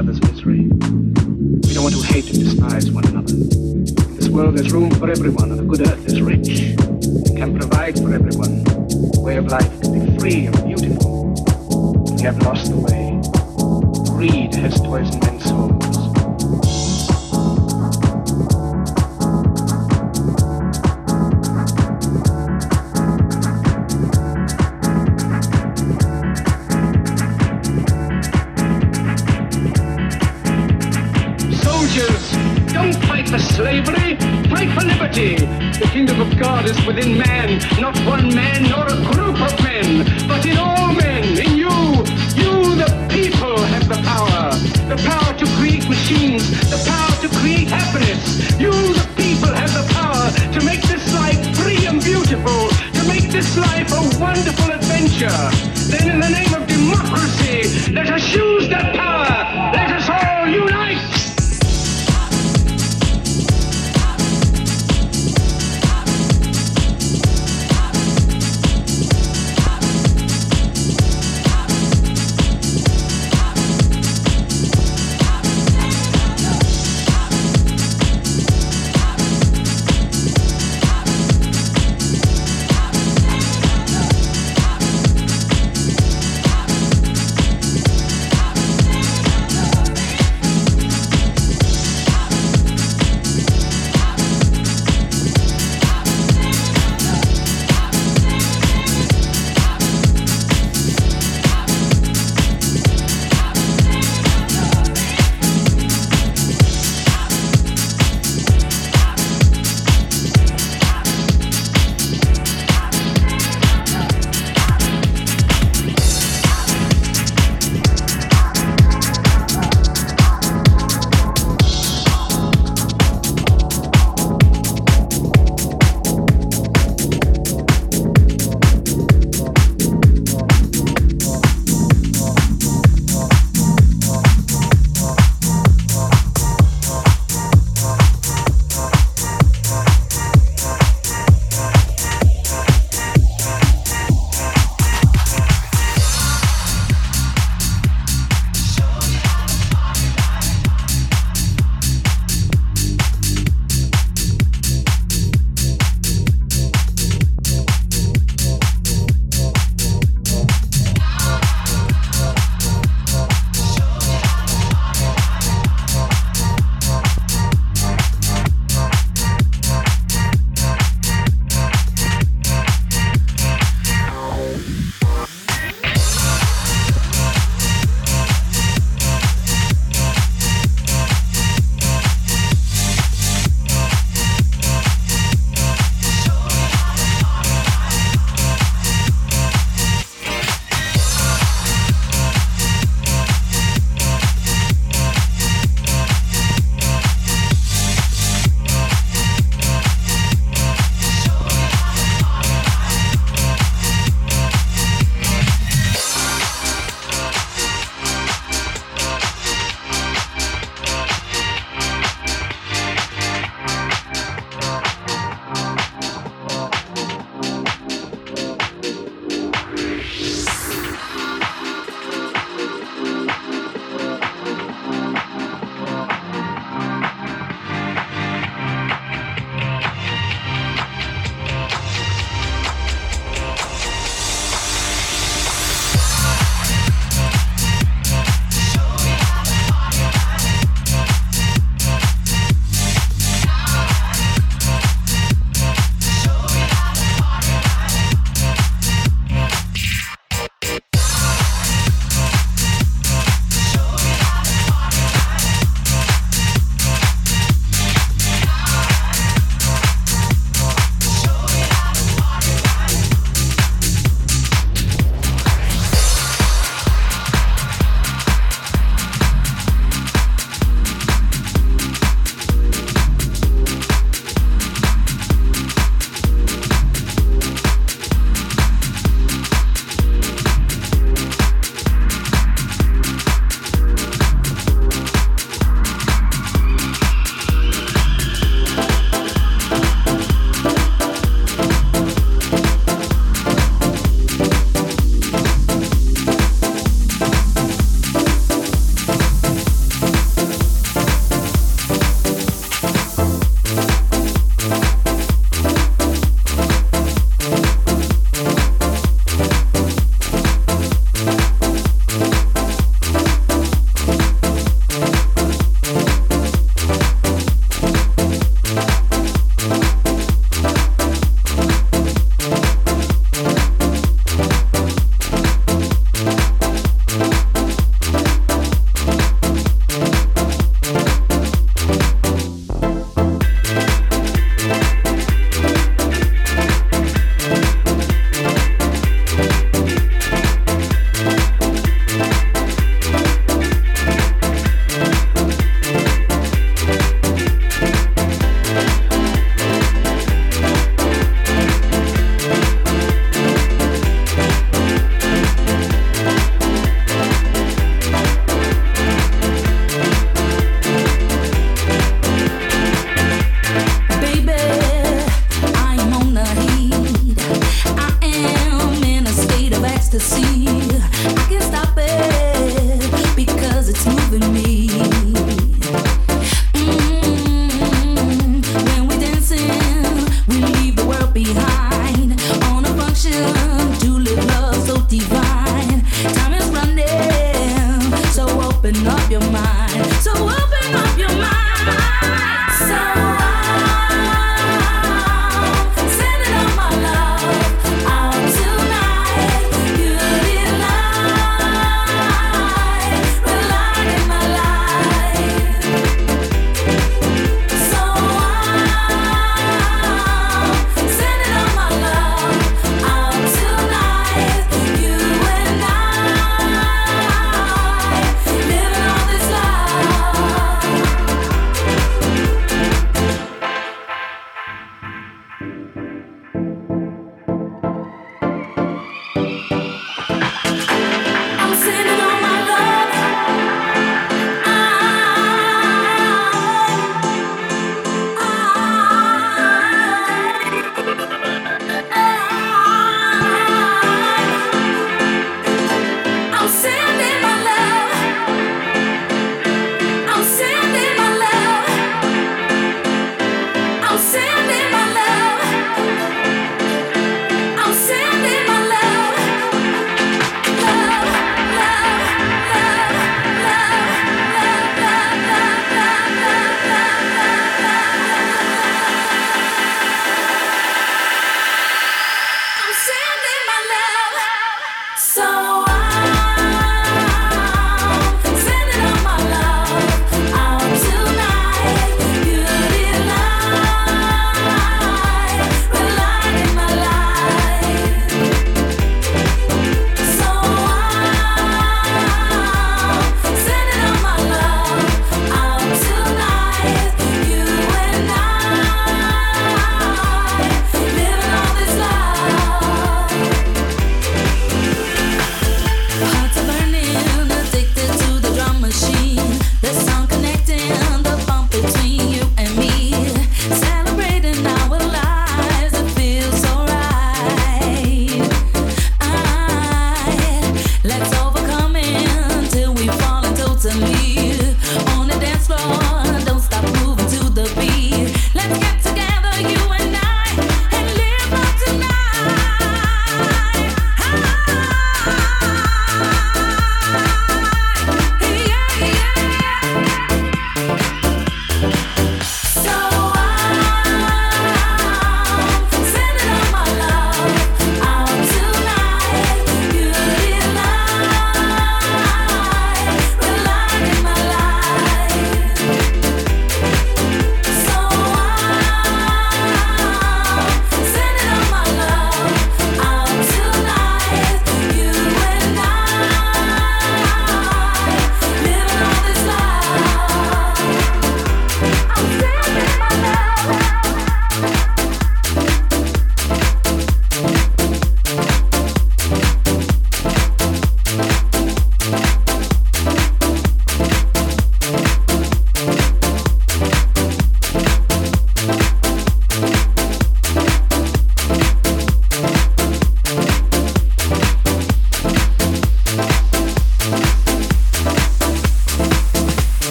other's misery. We don't want to hate and despise one another. In this world, there's room for everyone on a good earth.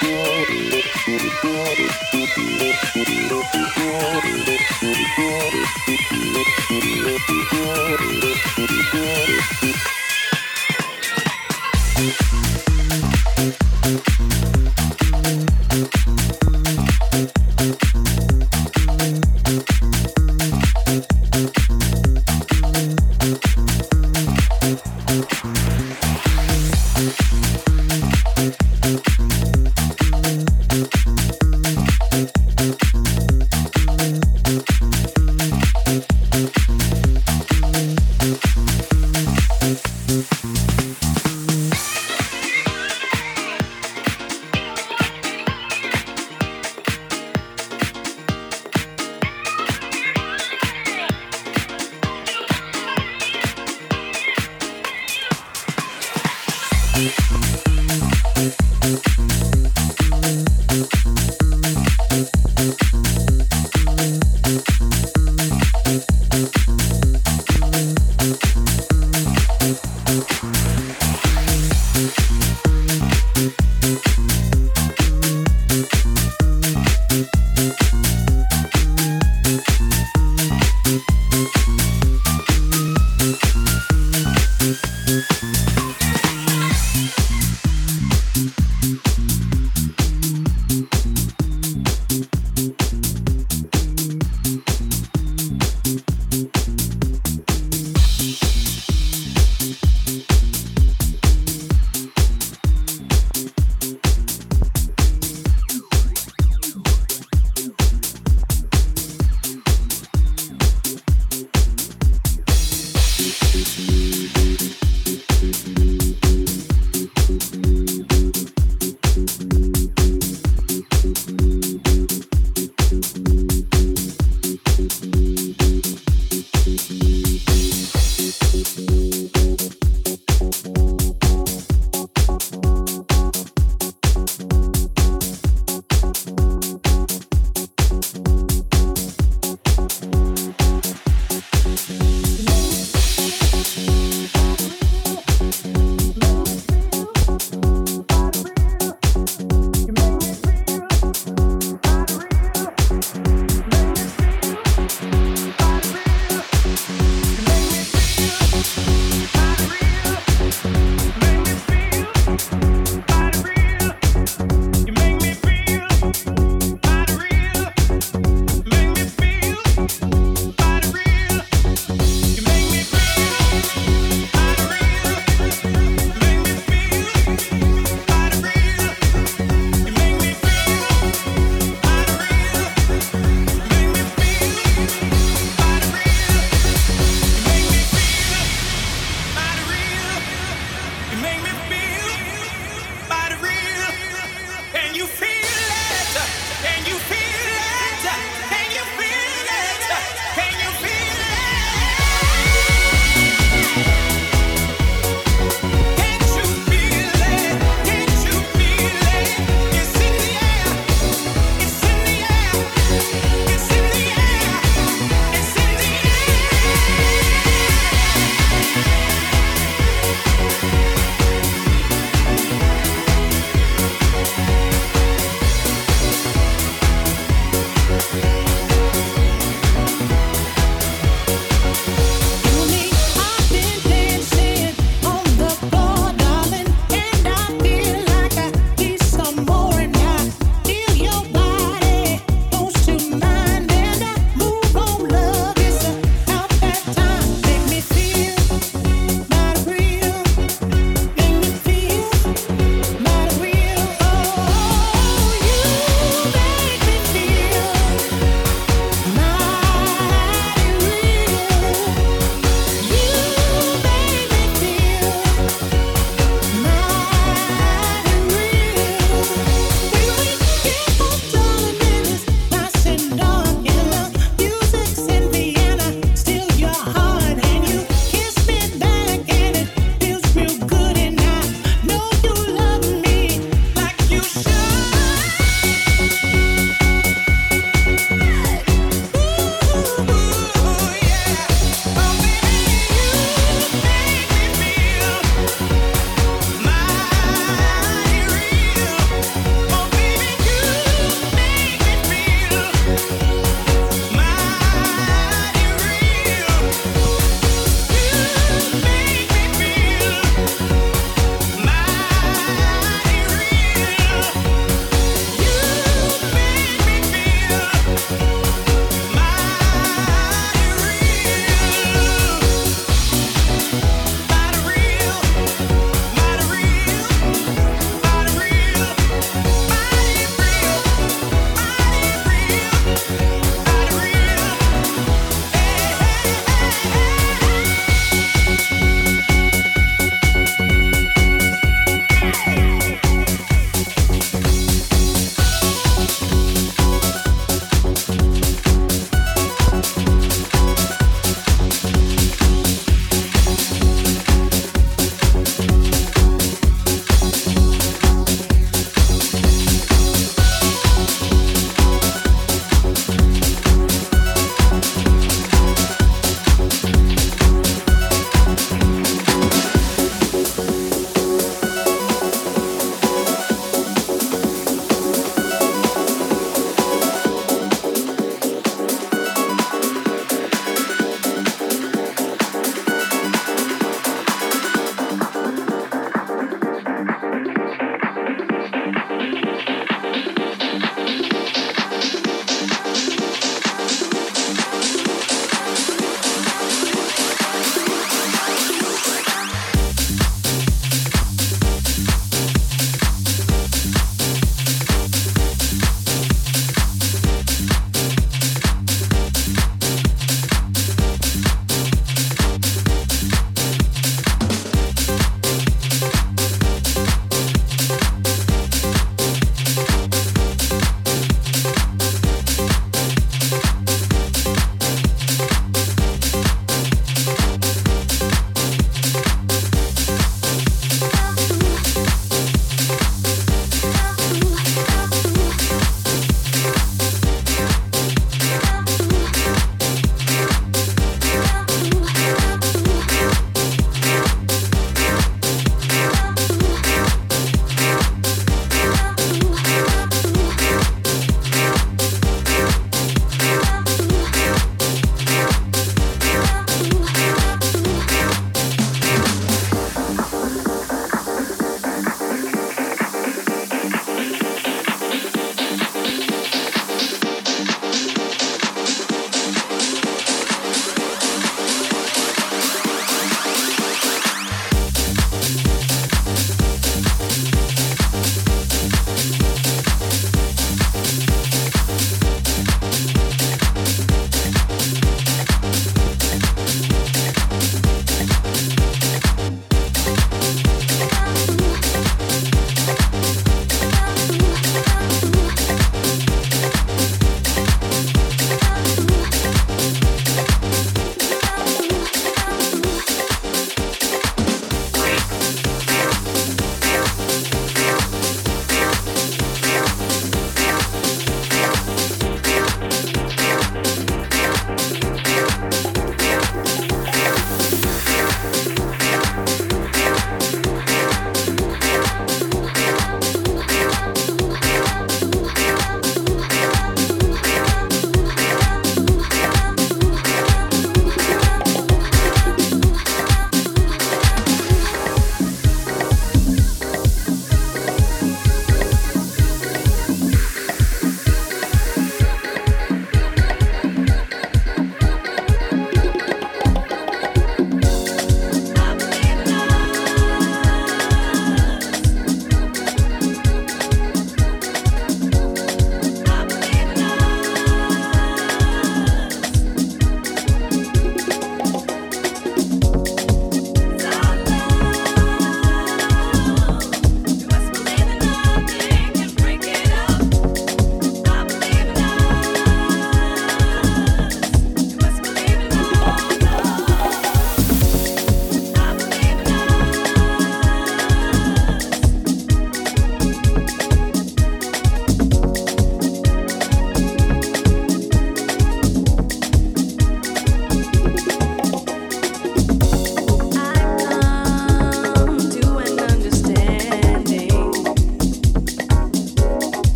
Thank you.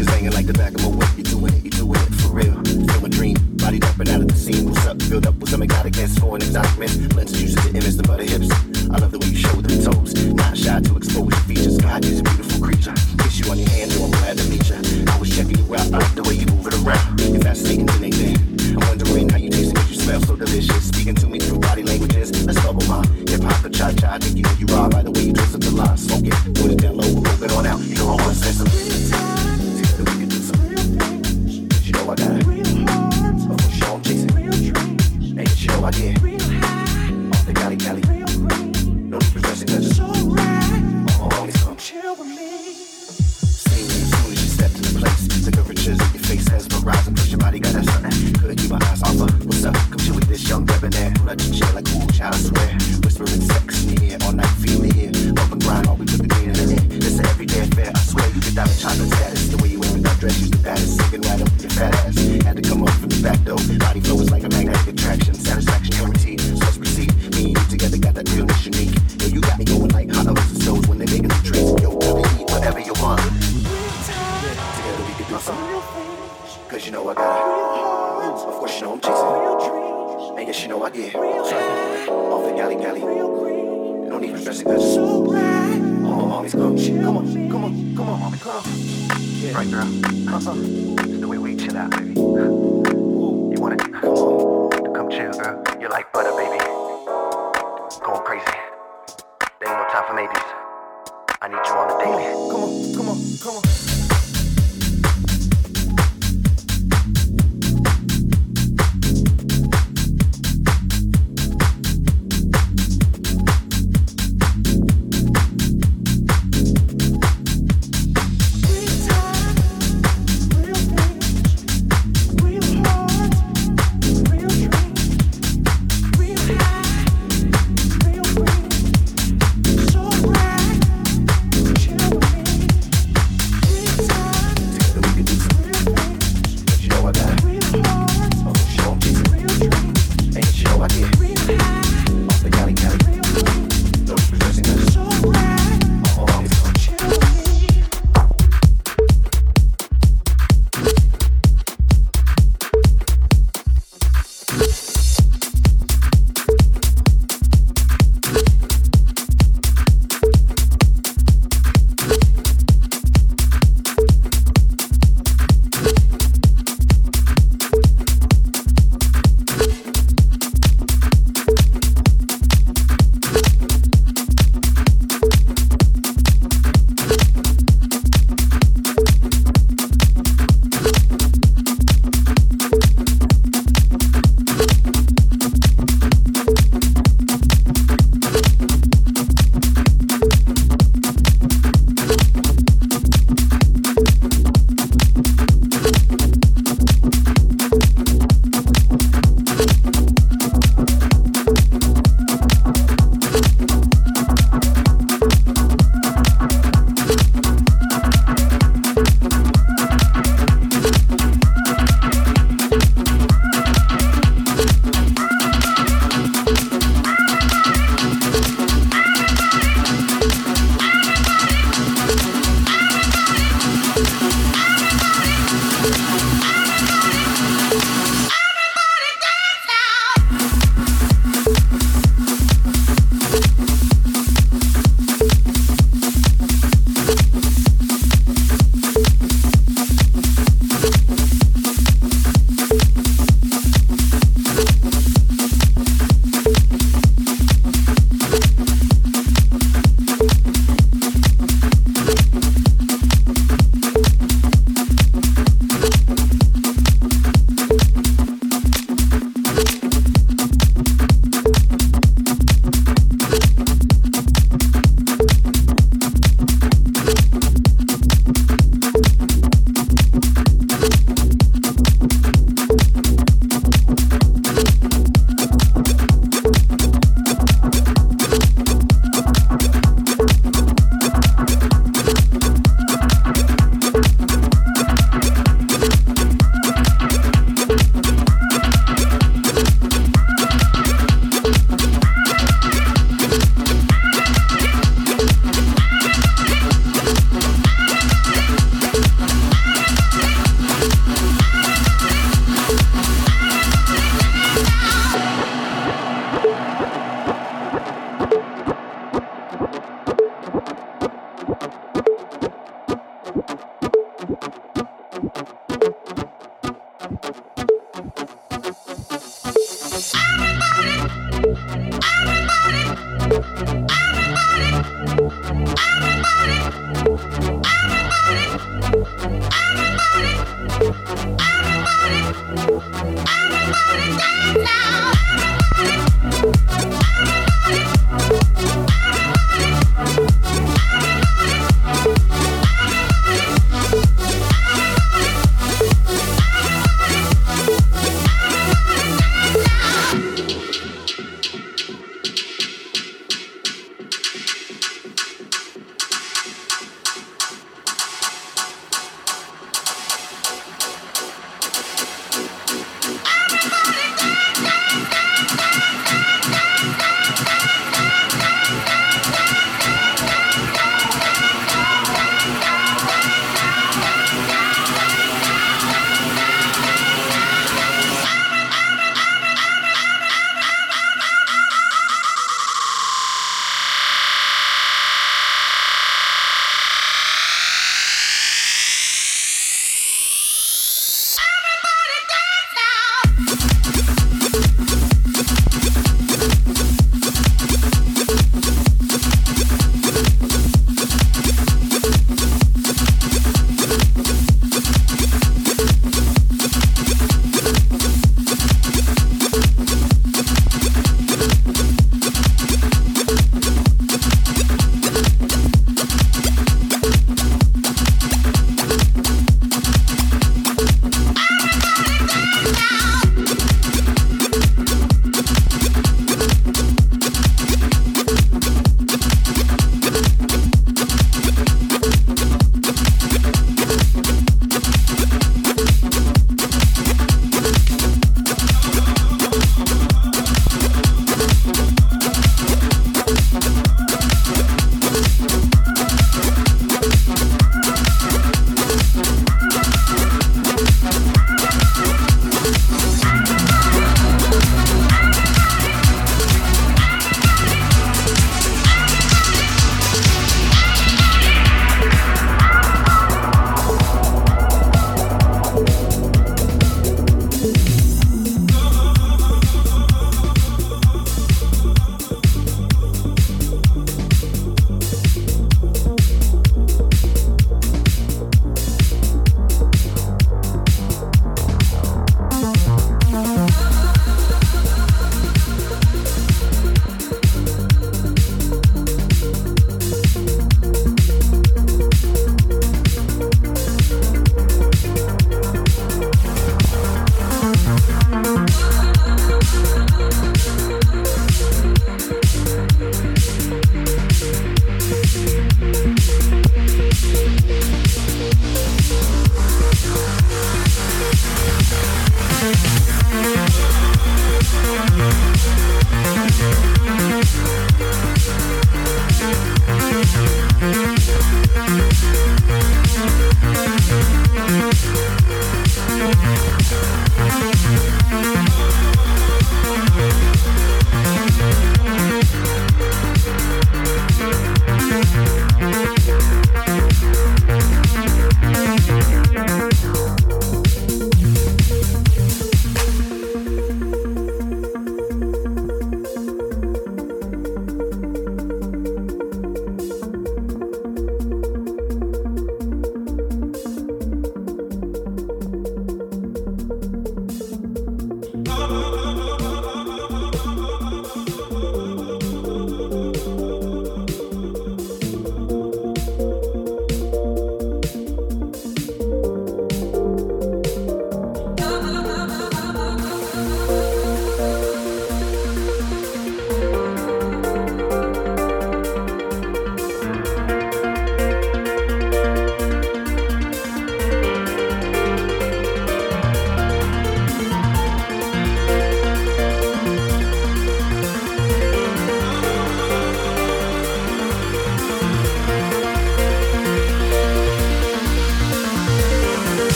It's hanging like the back of my whip. You doing it, you doing it for real. Feel my dream, body up and out of the scene. What's up? Filled up with some exotic dance for an excitement. Let's use to image, the butter hips. I love the way you show them toes. Not shy to expose your features. God you're a beautiful creature. Kiss you on your hand, so I'm glad to meet you. I was checking you out, I the way you move it around. You're fascinating than anything. I'm wondering how you taste it, you smell so delicious. Speaking to me through body languages. Let's bubble my hip hop cha cha. I think you